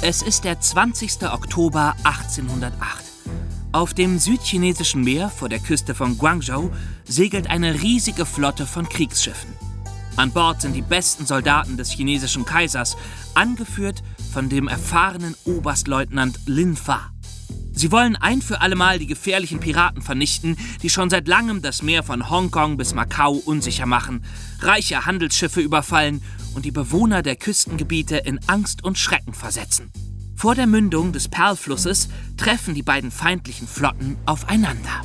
Es ist der 20. Oktober 1808. Auf dem südchinesischen Meer vor der Küste von Guangzhou segelt eine riesige Flotte von Kriegsschiffen. An Bord sind die besten Soldaten des chinesischen Kaisers, angeführt von dem erfahrenen Oberstleutnant Lin Fa. Sie wollen ein für allemal die gefährlichen Piraten vernichten, die schon seit langem das Meer von Hongkong bis Macau unsicher machen, reiche Handelsschiffe überfallen und die Bewohner der Küstengebiete in Angst und Schrecken versetzen. Vor der Mündung des Perlflusses treffen die beiden feindlichen Flotten aufeinander.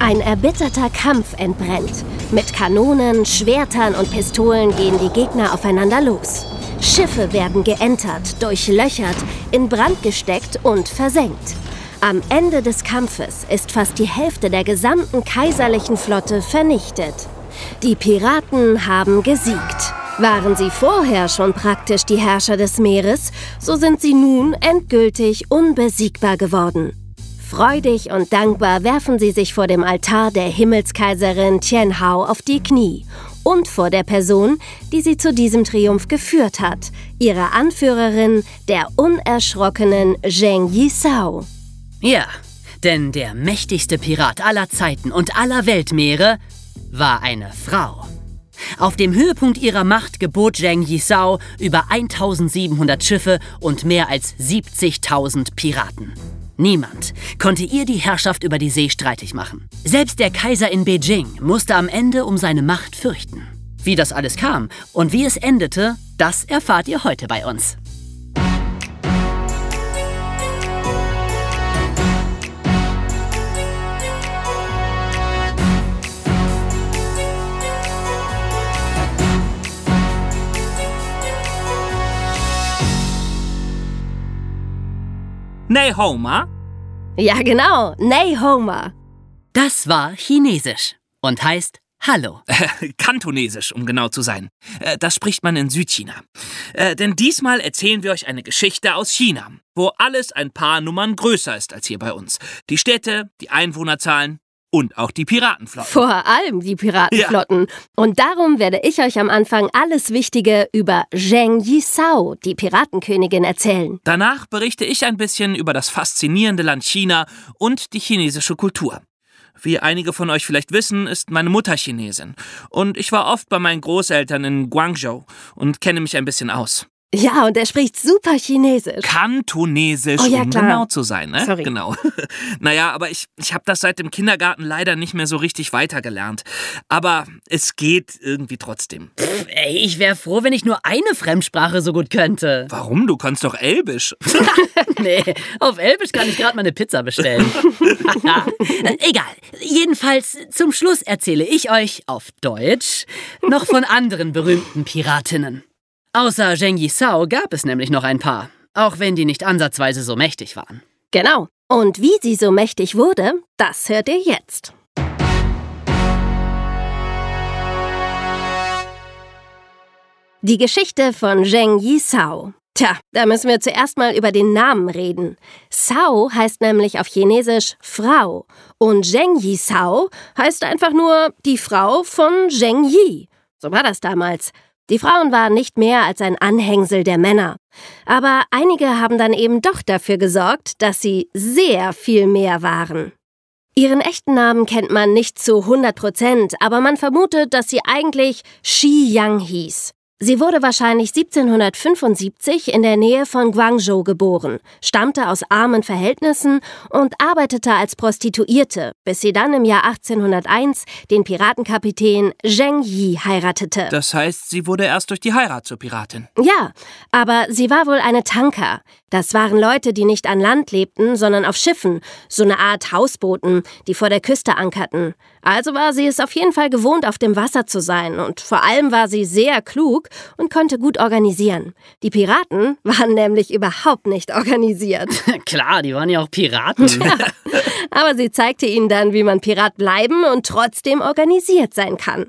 Ein erbitterter Kampf entbrennt. Mit Kanonen, Schwertern und Pistolen gehen die Gegner aufeinander los. Schiffe werden geentert, durchlöchert, in Brand gesteckt und versenkt. Am Ende des Kampfes ist fast die Hälfte der gesamten kaiserlichen Flotte vernichtet. Die Piraten haben gesiegt. Waren sie vorher schon praktisch die Herrscher des Meeres, so sind sie nun endgültig unbesiegbar geworden. Freudig und dankbar werfen sie sich vor dem Altar der Himmelskaiserin Tianhao auf die Knie und vor der Person, die sie zu diesem Triumph geführt hat, ihrer Anführerin, der unerschrockenen Zheng Yisao. Ja, denn der mächtigste Pirat aller Zeiten und aller Weltmeere war eine Frau. Auf dem Höhepunkt ihrer Macht gebot Zheng Yisao über 1700 Schiffe und mehr als 70.000 Piraten. Niemand konnte ihr die Herrschaft über die See streitig machen. Selbst der Kaiser in Beijing musste am Ende um seine Macht fürchten. Wie das alles kam und wie es endete, das erfahrt ihr heute bei uns. Nei Homer? Ja, genau, Nei Homer. Das war Chinesisch und heißt Hallo. Kantonesisch, um genau zu sein. Äh, Das spricht man in Südchina. Äh, Denn diesmal erzählen wir euch eine Geschichte aus China, wo alles ein paar Nummern größer ist als hier bei uns. Die Städte, die Einwohnerzahlen und auch die Piratenflotten. Vor allem die Piratenflotten. Und darum werde ich euch am Anfang alles Wichtige über Zheng Yisao, die Piratenkönigin, erzählen. Danach berichte ich ein bisschen über das faszinierende Land China und die chinesische Kultur. Wie einige von euch vielleicht wissen, ist meine Mutter Chinesin. Und ich war oft bei meinen Großeltern in Guangzhou und kenne mich ein bisschen aus. Ja, und er spricht super Chinesisch. Kantonesisch, Oh ja, um klar. genau zu sein, ne? Sorry. Genau. naja, aber ich, ich habe das seit dem Kindergarten leider nicht mehr so richtig weitergelernt. Aber es geht irgendwie trotzdem. Ey, ich wäre froh, wenn ich nur eine Fremdsprache so gut könnte. Warum? Du kannst doch Elbisch. Nee, auf Elbisch kann ich gerade mal eine Pizza bestellen. Egal. Jedenfalls, zum Schluss erzähle ich euch auf Deutsch noch von anderen berühmten Piratinnen. Außer Zheng Yisao gab es nämlich noch ein paar, auch wenn die nicht ansatzweise so mächtig waren. Genau. Und wie sie so mächtig wurde, das hört ihr jetzt. Die Geschichte von Zheng Yisao. Tja, da müssen wir zuerst mal über den Namen reden. Sao heißt nämlich auf Chinesisch Frau und Zheng Yisao heißt einfach nur die Frau von Zheng Yi. So war das damals. Die Frauen waren nicht mehr als ein Anhängsel der Männer. Aber einige haben dann eben doch dafür gesorgt, dass sie sehr viel mehr waren. Ihren echten Namen kennt man nicht zu 100 Prozent, aber man vermutet, dass sie eigentlich Shi Yang hieß. Sie wurde wahrscheinlich 1775 in der Nähe von Guangzhou geboren, stammte aus armen Verhältnissen und arbeitete als Prostituierte, bis sie dann im Jahr 1801 den Piratenkapitän Zheng Yi heiratete. Das heißt, sie wurde erst durch die Heirat zur Piratin. Ja, aber sie war wohl eine Tanker. Das waren Leute, die nicht an Land lebten, sondern auf Schiffen, so eine Art Hausbooten, die vor der Küste ankerten. Also war sie es auf jeden Fall gewohnt, auf dem Wasser zu sein, und vor allem war sie sehr klug und konnte gut organisieren. Die Piraten waren nämlich überhaupt nicht organisiert. Klar, die waren ja auch Piraten. Aber sie zeigte ihnen dann, wie man Pirat bleiben und trotzdem organisiert sein kann.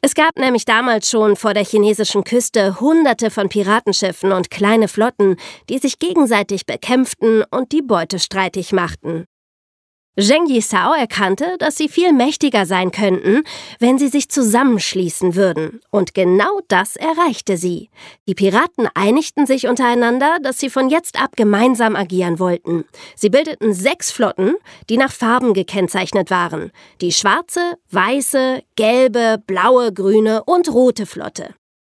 Es gab nämlich damals schon vor der chinesischen Küste hunderte von Piratenschiffen und kleine Flotten, die sich gegenseitig bekämpften und die Beute streitig machten. Zheng Yisao erkannte, dass sie viel mächtiger sein könnten, wenn sie sich zusammenschließen würden. Und genau das erreichte sie. Die Piraten einigten sich untereinander, dass sie von jetzt ab gemeinsam agieren wollten. Sie bildeten sechs Flotten, die nach Farben gekennzeichnet waren. Die schwarze, weiße, gelbe, blaue, grüne und rote Flotte.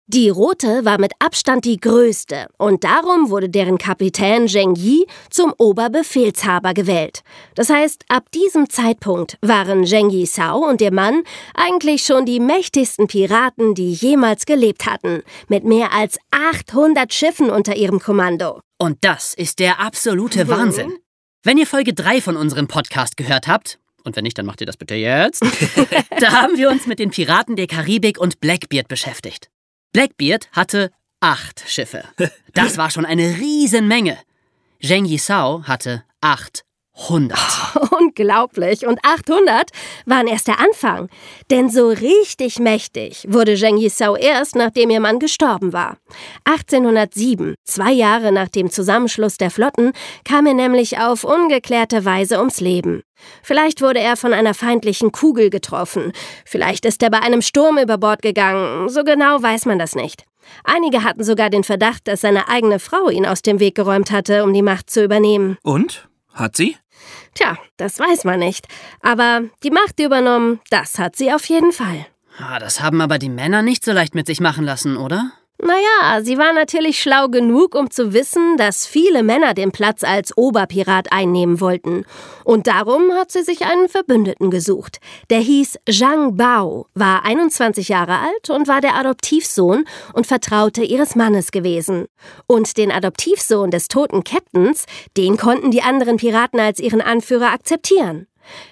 Die rote war mit Abstand die größte und darum wurde deren Kapitän Zheng Yi zum Oberbefehlshaber gewählt. Das heißt, ab diesem Zeitpunkt waren Zheng Yi Sao und ihr Mann eigentlich schon die mächtigsten Piraten, die jemals gelebt hatten, mit mehr als 800 Schiffen unter ihrem Kommando. Und das ist der absolute Wahnsinn. Wenn ihr Folge 3 von unserem Podcast gehört habt, und wenn nicht, dann macht ihr das bitte jetzt, da haben wir uns mit den Piraten der Karibik und Blackbeard beschäftigt. Blackbeard hatte acht Schiffe. Das war schon eine Riesenmenge. Zheng Yisao hatte 800. Unglaublich. Und 800 waren erst der Anfang. Denn so richtig mächtig wurde Zheng Yisao erst, nachdem ihr Mann gestorben war. 1807, zwei Jahre nach dem Zusammenschluss der Flotten, kam er nämlich auf ungeklärte Weise ums Leben. Vielleicht wurde er von einer feindlichen Kugel getroffen. Vielleicht ist er bei einem Sturm über Bord gegangen. So genau weiß man das nicht. Einige hatten sogar den Verdacht, dass seine eigene Frau ihn aus dem Weg geräumt hatte, um die Macht zu übernehmen. Und? Hat sie? Tja, das weiß man nicht. Aber die Macht übernommen, das hat sie auf jeden Fall. Ah, das haben aber die Männer nicht so leicht mit sich machen lassen, oder? Naja, sie war natürlich schlau genug, um zu wissen, dass viele Männer den Platz als Oberpirat einnehmen wollten. Und darum hat sie sich einen Verbündeten gesucht. Der hieß Zhang Bao, war 21 Jahre alt und war der Adoptivsohn und Vertraute ihres Mannes gewesen. Und den Adoptivsohn des toten Captains, den konnten die anderen Piraten als ihren Anführer akzeptieren.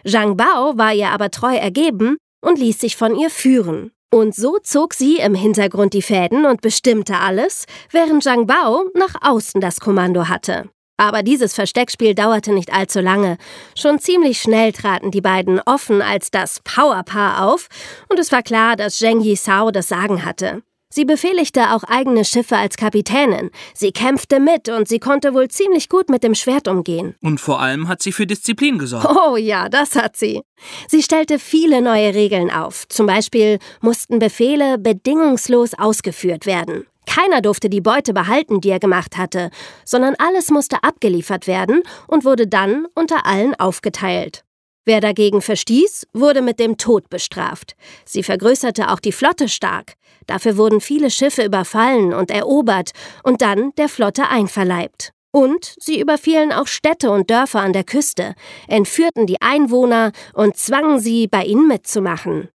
Zhang Bao war ihr aber treu ergeben und ließ sich von ihr führen. Und so zog sie im Hintergrund die Fäden und bestimmte alles, während Zhang Bao nach außen das Kommando hatte. Aber dieses Versteckspiel dauerte nicht allzu lange. Schon ziemlich schnell traten die beiden offen als das Powerpaar auf und es war klar, dass Zheng Yisao das Sagen hatte. Sie befehligte auch eigene Schiffe als Kapitänin. Sie kämpfte mit und sie konnte wohl ziemlich gut mit dem Schwert umgehen. Und vor allem hat sie für Disziplin gesorgt. Oh ja, das hat sie. Sie stellte viele neue Regeln auf. Zum Beispiel mussten Befehle bedingungslos ausgeführt werden. Keiner durfte die Beute behalten, die er gemacht hatte, sondern alles musste abgeliefert werden und wurde dann unter allen aufgeteilt. Wer dagegen verstieß, wurde mit dem Tod bestraft. Sie vergrößerte auch die Flotte stark. Dafür wurden viele Schiffe überfallen und erobert und dann der Flotte einverleibt. Und sie überfielen auch Städte und Dörfer an der Küste, entführten die Einwohner und zwangen sie, bei ihnen mitzumachen.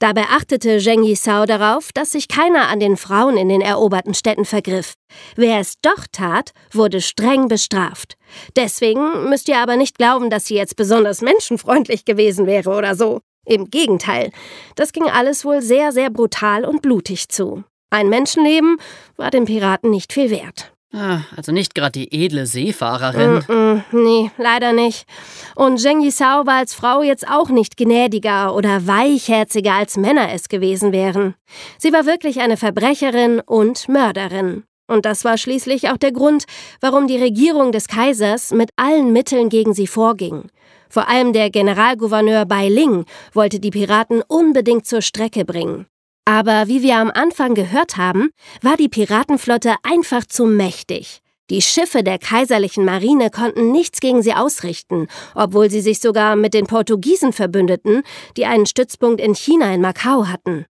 Dabei achtete Zheng Yisao darauf, dass sich keiner an den Frauen in den eroberten Städten vergriff. Wer es doch tat, wurde streng bestraft. Deswegen müsst ihr aber nicht glauben, dass sie jetzt besonders menschenfreundlich gewesen wäre oder so. Im Gegenteil, das ging alles wohl sehr, sehr brutal und blutig zu. Ein Menschenleben war den Piraten nicht viel wert. Ah, also nicht gerade die edle Seefahrerin. Mm -mm, nee, leider nicht. Und Zheng Yisao war als Frau jetzt auch nicht gnädiger oder weichherziger als Männer es gewesen wären. Sie war wirklich eine Verbrecherin und Mörderin. Und das war schließlich auch der Grund, warum die Regierung des Kaisers mit allen Mitteln gegen sie vorging. Vor allem der Generalgouverneur Bai Ling wollte die Piraten unbedingt zur Strecke bringen. Aber wie wir am Anfang gehört haben, war die Piratenflotte einfach zu mächtig. Die Schiffe der kaiserlichen Marine konnten nichts gegen sie ausrichten, obwohl sie sich sogar mit den Portugiesen verbündeten, die einen Stützpunkt in China in Macau hatten.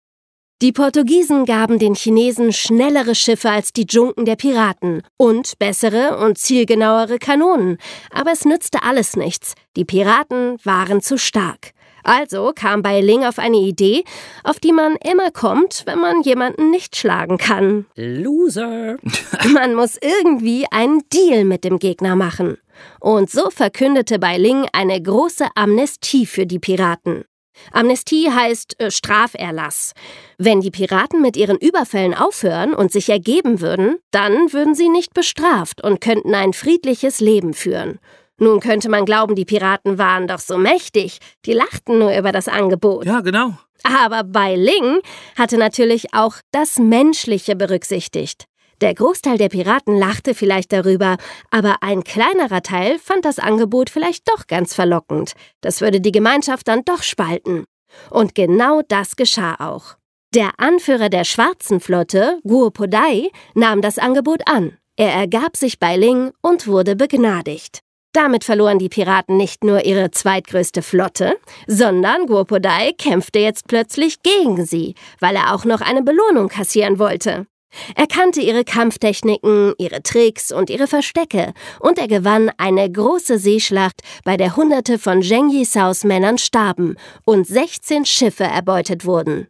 Die Portugiesen gaben den Chinesen schnellere Schiffe als die Dschunken der Piraten und bessere und zielgenauere Kanonen, aber es nützte alles nichts. Die Piraten waren zu stark. Also kam Bai Ling auf eine Idee, auf die man immer kommt, wenn man jemanden nicht schlagen kann. Loser. Man muss irgendwie einen Deal mit dem Gegner machen. Und so verkündete Bai Ling eine große Amnestie für die Piraten. Amnestie heißt äh, Straferlass. Wenn die Piraten mit ihren Überfällen aufhören und sich ergeben würden, dann würden sie nicht bestraft und könnten ein friedliches Leben führen. Nun könnte man glauben, die Piraten waren doch so mächtig. Die lachten nur über das Angebot. Ja, genau. Aber Bai Ling hatte natürlich auch das Menschliche berücksichtigt. Der Großteil der Piraten lachte vielleicht darüber, aber ein kleinerer Teil fand das Angebot vielleicht doch ganz verlockend. Das würde die Gemeinschaft dann doch spalten. Und genau das geschah auch. Der Anführer der schwarzen Flotte, Guopodai, nahm das Angebot an. Er ergab sich bei Ling und wurde begnadigt. Damit verloren die Piraten nicht nur ihre zweitgrößte Flotte, sondern Guopodai kämpfte jetzt plötzlich gegen sie, weil er auch noch eine Belohnung kassieren wollte. Er kannte ihre Kampftechniken, ihre Tricks und ihre Verstecke, und er gewann eine große Seeschlacht, bei der Hunderte von Zheng Yisaos Männern starben und 16 Schiffe erbeutet wurden.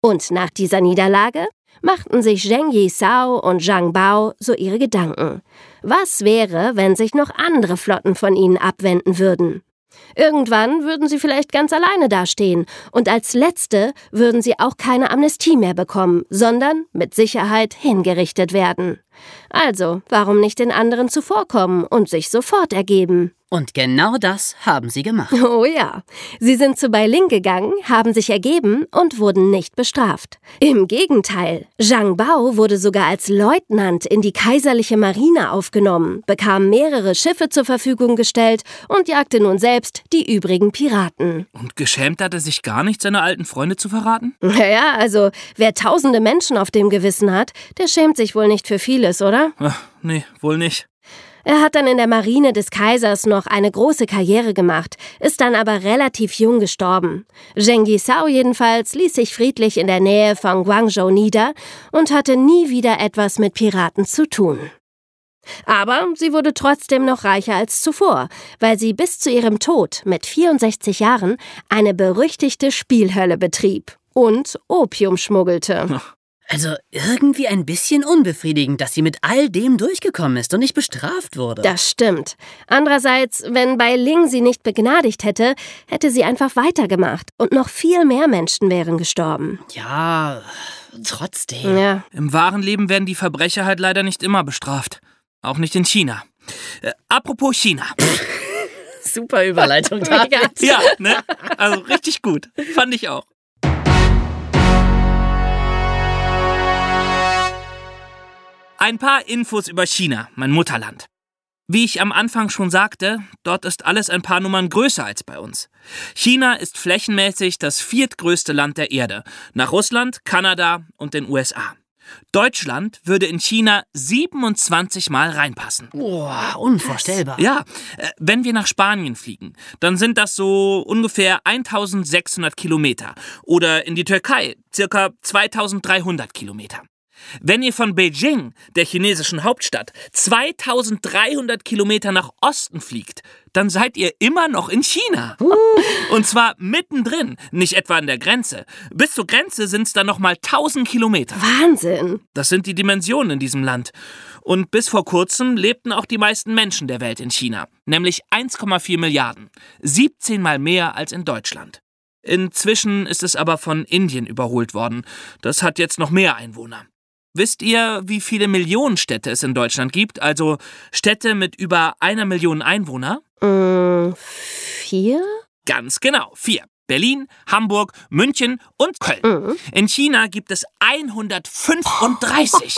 Und nach dieser Niederlage machten sich Zheng Yisao und Zhang Bao so ihre Gedanken. Was wäre, wenn sich noch andere Flotten von ihnen abwenden würden? Irgendwann würden sie vielleicht ganz alleine dastehen und als Letzte würden sie auch keine Amnestie mehr bekommen, sondern mit Sicherheit hingerichtet werden. Also, warum nicht den anderen zuvorkommen und sich sofort ergeben? Und genau das haben sie gemacht. Oh ja. Sie sind zu Beiling gegangen, haben sich ergeben und wurden nicht bestraft. Im Gegenteil, Zhang Bao wurde sogar als Leutnant in die kaiserliche Marine aufgenommen, bekam mehrere Schiffe zur Verfügung gestellt und jagte nun selbst die übrigen Piraten. Und geschämt hat er sich gar nicht, seine alten Freunde zu verraten? Naja, also wer tausende Menschen auf dem Gewissen hat, der schämt sich wohl nicht für vieles, oder? Ach, nee, wohl nicht. Er hat dann in der Marine des Kaisers noch eine große Karriere gemacht, ist dann aber relativ jung gestorben. Zheng Yisao jedenfalls ließ sich friedlich in der Nähe von Guangzhou nieder und hatte nie wieder etwas mit Piraten zu tun. Aber sie wurde trotzdem noch reicher als zuvor, weil sie bis zu ihrem Tod mit 64 Jahren eine berüchtigte Spielhölle betrieb und Opium schmuggelte. Also irgendwie ein bisschen unbefriedigend, dass sie mit all dem durchgekommen ist und nicht bestraft wurde. Das stimmt. Andererseits, wenn Bai Ling sie nicht begnadigt hätte, hätte sie einfach weitergemacht und noch viel mehr Menschen wären gestorben. Ja, trotzdem. Ja. Im wahren Leben werden die Verbrecher halt leider nicht immer bestraft. Auch nicht in China. Äh, apropos China. Super Überleitung, David. ja, ne? Also richtig gut. Fand ich auch. Ein paar Infos über China, mein Mutterland. Wie ich am Anfang schon sagte, dort ist alles ein paar Nummern größer als bei uns. China ist flächenmäßig das viertgrößte Land der Erde, nach Russland, Kanada und den USA. Deutschland würde in China 27 Mal reinpassen. Boah, unvorstellbar. Ja, äh, wenn wir nach Spanien fliegen, dann sind das so ungefähr 1600 Kilometer. Oder in die Türkei, circa 2300 Kilometer. Wenn ihr von Beijing, der chinesischen Hauptstadt, 2300 Kilometer nach Osten fliegt, dann seid ihr immer noch in China. Und zwar mittendrin, nicht etwa an der Grenze. Bis zur Grenze sind es dann nochmal 1000 Kilometer. Wahnsinn. Das sind die Dimensionen in diesem Land. Und bis vor kurzem lebten auch die meisten Menschen der Welt in China, nämlich 1,4 Milliarden. 17 mal mehr als in Deutschland. Inzwischen ist es aber von Indien überholt worden. Das hat jetzt noch mehr Einwohner. Wisst ihr, wie viele Millionenstädte es in Deutschland gibt? Also Städte mit über einer Million Einwohner? Mm, vier? Ganz genau, vier. Berlin, Hamburg, München und Köln. Mhm. In China gibt es 135.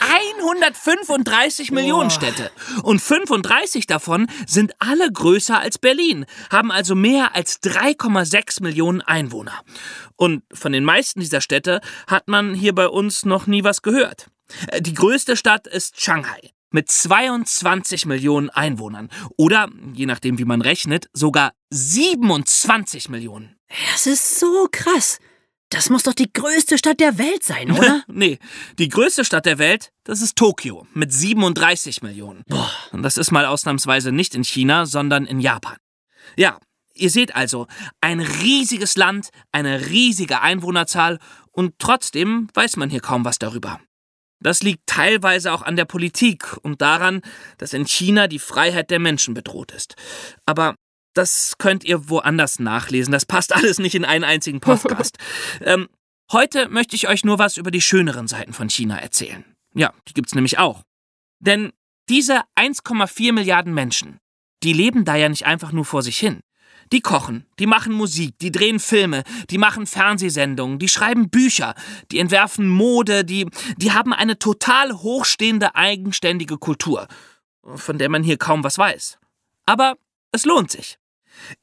135 Millionen Städte. Und 35 davon sind alle größer als Berlin, haben also mehr als 3,6 Millionen Einwohner. Und von den meisten dieser Städte hat man hier bei uns noch nie was gehört. Äh, Die größte Stadt ist Shanghai mit 22 Millionen Einwohnern. Oder, je nachdem wie man rechnet, sogar 27 Millionen. Das ist so krass. Das muss doch die größte Stadt der Welt sein, oder? nee, die größte Stadt der Welt, das ist Tokio mit 37 Millionen. Boah. Und das ist mal ausnahmsweise nicht in China, sondern in Japan. Ja, ihr seht also, ein riesiges Land, eine riesige Einwohnerzahl und trotzdem weiß man hier kaum was darüber. Das liegt teilweise auch an der Politik und daran, dass in China die Freiheit der Menschen bedroht ist. Aber das könnt ihr woanders nachlesen. Das passt alles nicht in einen einzigen Podcast. ähm, heute möchte ich euch nur was über die schöneren Seiten von China erzählen. Ja, die gibt's nämlich auch. Denn diese 1,4 Milliarden Menschen, die leben da ja nicht einfach nur vor sich hin. Die kochen, die machen Musik, die drehen Filme, die machen Fernsehsendungen, die schreiben Bücher, die entwerfen Mode, die, die haben eine total hochstehende, eigenständige Kultur, von der man hier kaum was weiß. Aber es lohnt sich.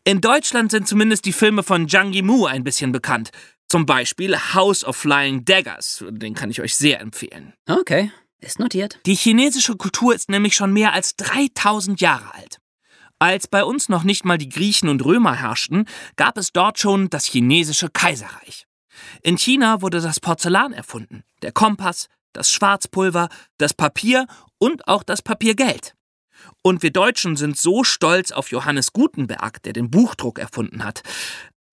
In Deutschland sind zumindest die Filme von Zhang Yimou ein bisschen bekannt. Zum Beispiel House of Flying Daggers, den kann ich euch sehr empfehlen. Okay, ist notiert. Die chinesische Kultur ist nämlich schon mehr als 3000 Jahre alt. Als bei uns noch nicht mal die Griechen und Römer herrschten, gab es dort schon das chinesische Kaiserreich. In China wurde das Porzellan erfunden, der Kompass, das Schwarzpulver, das Papier und auch das Papiergeld. Und wir Deutschen sind so stolz auf Johannes Gutenberg, der den Buchdruck erfunden hat.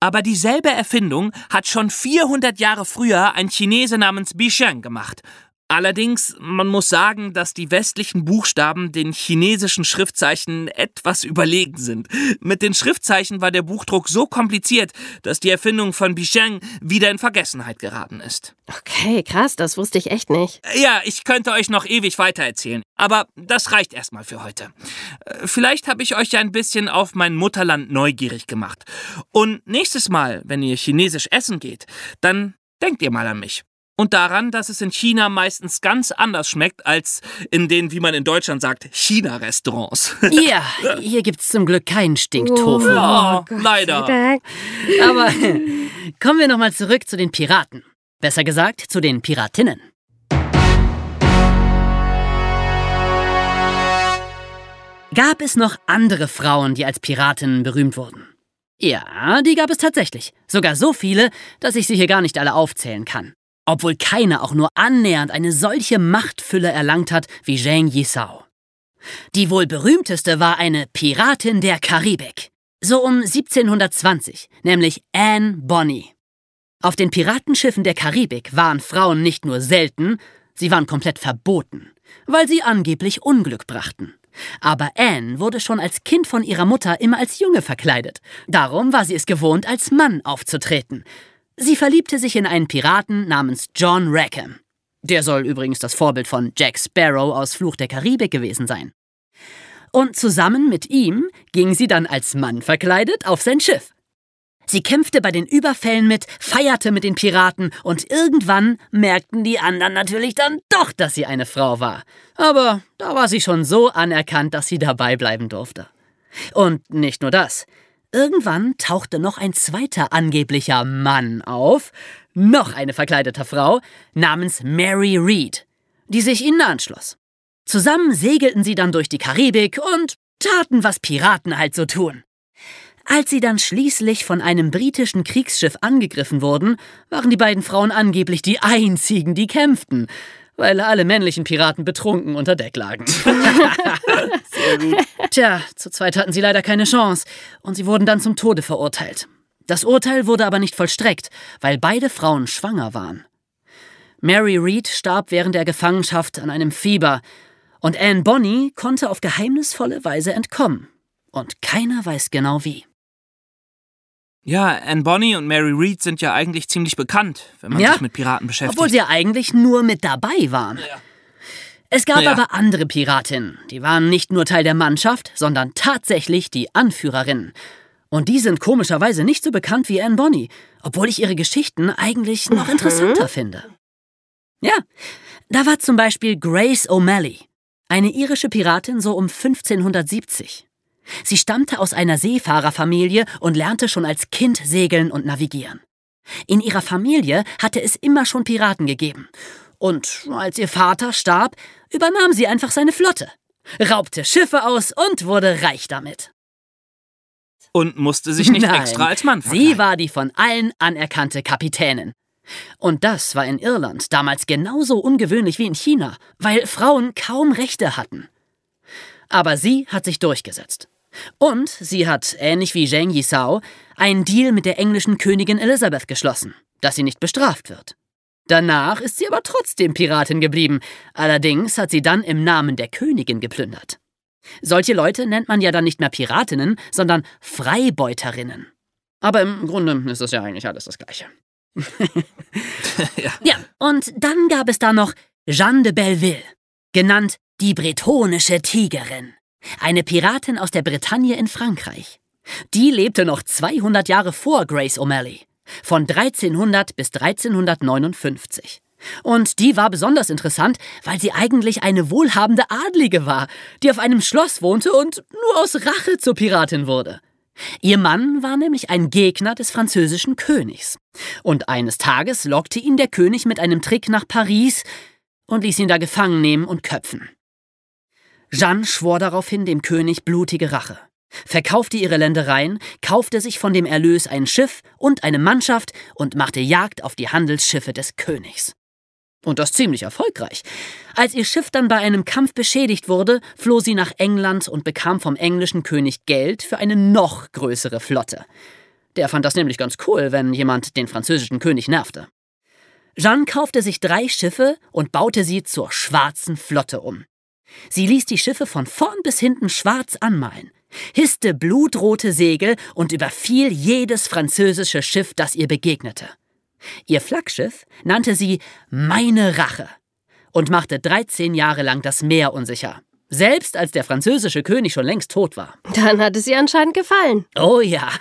Aber dieselbe Erfindung hat schon 400 Jahre früher ein Chinese namens Bisheng gemacht Allerdings, man muss sagen, dass die westlichen Buchstaben den chinesischen Schriftzeichen etwas überlegen sind. Mit den Schriftzeichen war der Buchdruck so kompliziert, dass die Erfindung von Bisheng wieder in Vergessenheit geraten ist. Okay, krass, das wusste ich echt nicht. Ja, ich könnte euch noch ewig weitererzählen, aber das reicht erstmal für heute. Äh, vielleicht habe ich euch ja ein bisschen auf mein Mutterland neugierig gemacht. Und nächstes Mal, wenn ihr chinesisch essen geht, dann denkt ihr mal an mich und daran, dass es in China meistens ganz anders schmeckt als in den, wie man in Deutschland sagt, China-Restaurants. Ja, hier gibt's zum Glück keinen Stinktofu. Oh, ja, leider. Aber kommen wir nochmal zurück zu den Piraten. Besser gesagt, zu den Piratinnen. Gab es noch andere Frauen, die als Piratinnen berühmt wurden? Ja, die gab es tatsächlich. Sogar so viele, dass ich sie hier gar nicht alle aufzählen kann obwohl keiner auch nur annähernd eine solche Machtfülle erlangt hat wie Zhang Yisao. Die wohl berühmteste war eine Piratin der Karibik, so um 1720, nämlich Anne Bonny. Auf den Piratenschiffen der Karibik waren Frauen nicht nur selten, sie waren komplett verboten, weil sie angeblich Unglück brachten. Aber Anne wurde schon als Kind von ihrer Mutter immer als Junge verkleidet. Darum war sie es gewohnt, als Mann aufzutreten. Sie verliebte sich in einen Piraten namens John Rackham. Der soll übrigens das Vorbild von Jack Sparrow aus Fluch der Karibik gewesen sein. Und zusammen mit ihm ging sie dann als Mann verkleidet auf sein Schiff. Sie kämpfte bei den Überfällen mit, feierte mit den Piraten und irgendwann merkten die anderen natürlich dann doch, dass sie eine Frau war. Aber da war sie schon so anerkannt, dass sie dabei bleiben durfte. Und nicht nur das. Irgendwann tauchte noch ein zweiter angeblicher Mann auf, noch eine verkleidete Frau namens Mary Reed, die sich ihnen anschloss. Zusammen segelten sie dann durch die Karibik und taten, was Piraten halt so tun. Als sie dann schließlich von einem britischen Kriegsschiff angegriffen wurden, waren die beiden Frauen angeblich die einzigen, die kämpften weil alle männlichen Piraten betrunken unter Deck lagen. Sehr gut. Tja, zu zweit hatten sie leider keine Chance und sie wurden dann zum Tode verurteilt. Das Urteil wurde aber nicht vollstreckt, weil beide Frauen schwanger waren. Mary Reed starb während der Gefangenschaft an einem Fieber und Anne Bonny konnte auf geheimnisvolle Weise entkommen. Und keiner weiß genau wie. Ja, Anne Bonny und Mary Read sind ja eigentlich ziemlich bekannt, wenn man ja, sich mit Piraten beschäftigt. Obwohl sie ja eigentlich nur mit dabei waren. Ja. Es gab ja. aber andere Piratinnen, die waren nicht nur Teil der Mannschaft, sondern tatsächlich die Anführerinnen. Und die sind komischerweise nicht so bekannt wie Anne Bonny, obwohl ich ihre Geschichten eigentlich noch mhm. interessanter finde. Ja, da war zum Beispiel Grace O'Malley, eine irische Piratin so um 1570. Sie stammte aus einer Seefahrerfamilie und lernte schon als Kind segeln und navigieren. In ihrer Familie hatte es immer schon Piraten gegeben. Und als ihr Vater starb, übernahm sie einfach seine Flotte, raubte Schiffe aus und wurde reich damit. Und musste sich nicht Nein, extra als Mann verkleiden. Sie war die von allen anerkannte Kapitänin. Und das war in Irland damals genauso ungewöhnlich wie in China, weil Frauen kaum Rechte hatten. Aber sie hat sich durchgesetzt. Und sie hat, ähnlich wie Zheng Yisao, einen Deal mit der englischen Königin Elizabeth geschlossen, dass sie nicht bestraft wird. Danach ist sie aber trotzdem Piratin geblieben, allerdings hat sie dann im Namen der Königin geplündert. Solche Leute nennt man ja dann nicht mehr Piratinnen, sondern Freibeuterinnen. Aber im Grunde ist das ja eigentlich alles das Gleiche. ja. ja, und dann gab es da noch Jeanne de Belleville, genannt die bretonische Tigerin. Eine Piratin aus der Bretagne in Frankreich. Die lebte noch 200 Jahre vor Grace O'Malley, von 1300 bis 1359. Und die war besonders interessant, weil sie eigentlich eine wohlhabende Adlige war, die auf einem Schloss wohnte und nur aus Rache zur Piratin wurde. Ihr Mann war nämlich ein Gegner des französischen Königs. Und eines Tages lockte ihn der König mit einem Trick nach Paris und ließ ihn da gefangen nehmen und köpfen. Jeanne schwor daraufhin dem König blutige Rache, verkaufte ihre Ländereien, kaufte sich von dem Erlös ein Schiff und eine Mannschaft und machte Jagd auf die Handelsschiffe des Königs. Und das ziemlich erfolgreich. Als ihr Schiff dann bei einem Kampf beschädigt wurde, floh sie nach England und bekam vom englischen König Geld für eine noch größere Flotte. Der fand das nämlich ganz cool, wenn jemand den französischen König nervte. Jeanne kaufte sich drei Schiffe und baute sie zur Schwarzen Flotte um. Sie ließ die Schiffe von vorn bis hinten schwarz anmalen, hisste blutrote Segel und überfiel jedes französische Schiff, das ihr begegnete. Ihr Flaggschiff nannte sie Meine Rache und machte 13 Jahre lang das Meer unsicher. Selbst als der französische König schon längst tot war. Dann hat es ihr anscheinend gefallen. Oh ja.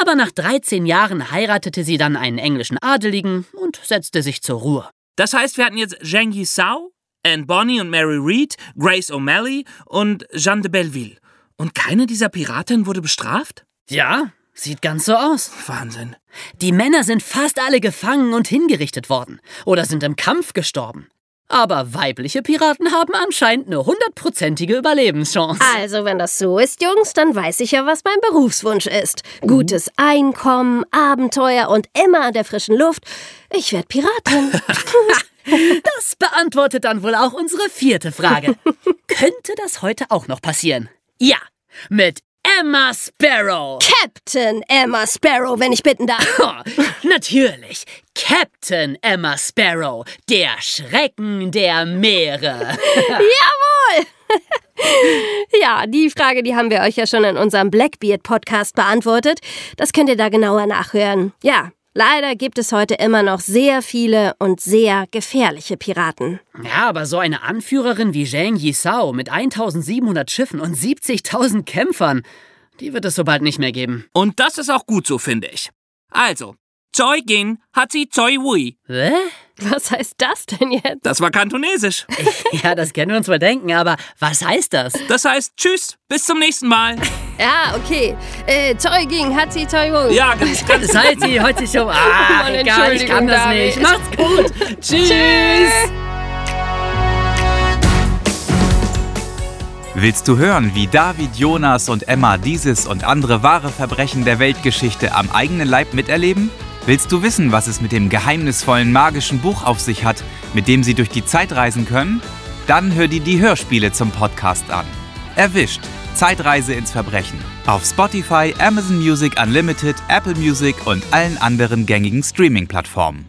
Aber nach 13 Jahren heiratete sie dann einen englischen Adeligen und setzte sich zur Ruhe. Das heißt, wir hatten jetzt Zheng Yisao, Anne Bonny und Mary Read, Grace O'Malley und Jeanne de Belleville. Und keine dieser Piraten wurde bestraft? Ja, Sieht ganz so aus. Wahnsinn. Die Männer sind fast alle gefangen und hingerichtet worden oder sind im Kampf gestorben. Aber weibliche Piraten haben anscheinend eine hundertprozentige Überlebenschance. Also, wenn das so ist, Jungs, dann weiß ich ja, was mein Berufswunsch ist. Gutes Einkommen, Abenteuer und immer an der frischen Luft. Ich werde Piratin. das beantwortet dann wohl auch unsere vierte Frage. Könnte das heute auch noch passieren? Ja, mit Emma Sparrow. Captain Emma Sparrow, wenn ich bitten darf. Natürlich. Captain Emma Sparrow, der Schrecken der Meere. Jawohl! ja, die Frage, die haben wir euch ja schon in unserem Blackbeard-Podcast beantwortet. Das könnt ihr da genauer nachhören. Ja, Leider gibt es heute immer noch sehr viele und sehr gefährliche Piraten. Ja, aber so eine Anführerin wie Zhang Yisao mit 1700 Schiffen und 70.000 Kämpfern, die wird es so bald nicht mehr geben. Und das ist auch gut so, finde ich. Also, Choi Gin hat sie Choi Wui. Hä? Was heißt das denn jetzt? Das war kantonesisch. ja, das können wir uns wohl denken, aber was heißt das? Das heißt Tschüss, bis zum nächsten Mal. Ja, okay. Äh, Zeuging, hat sie Zeugung. Ja, ganz, ganz. Seid sie heute schon. Ah, Mann, egal, ich kann das David. nicht. Macht's gut. Tschüss. Tschüss. Willst du hören, wie David, Jonas und Emma dieses und andere wahre Verbrechen der Weltgeschichte am eigenen Leib miterleben? Willst du wissen, was es mit dem geheimnisvollen magischen Buch auf sich hat, mit dem sie durch die Zeit reisen können? Dann hör dir die Hörspiele zum Podcast an. Erwischt! Zeitreise ins Verbrechen. Auf Spotify, Amazon Music Unlimited, Apple Music und allen anderen gängigen Streaming-Plattformen.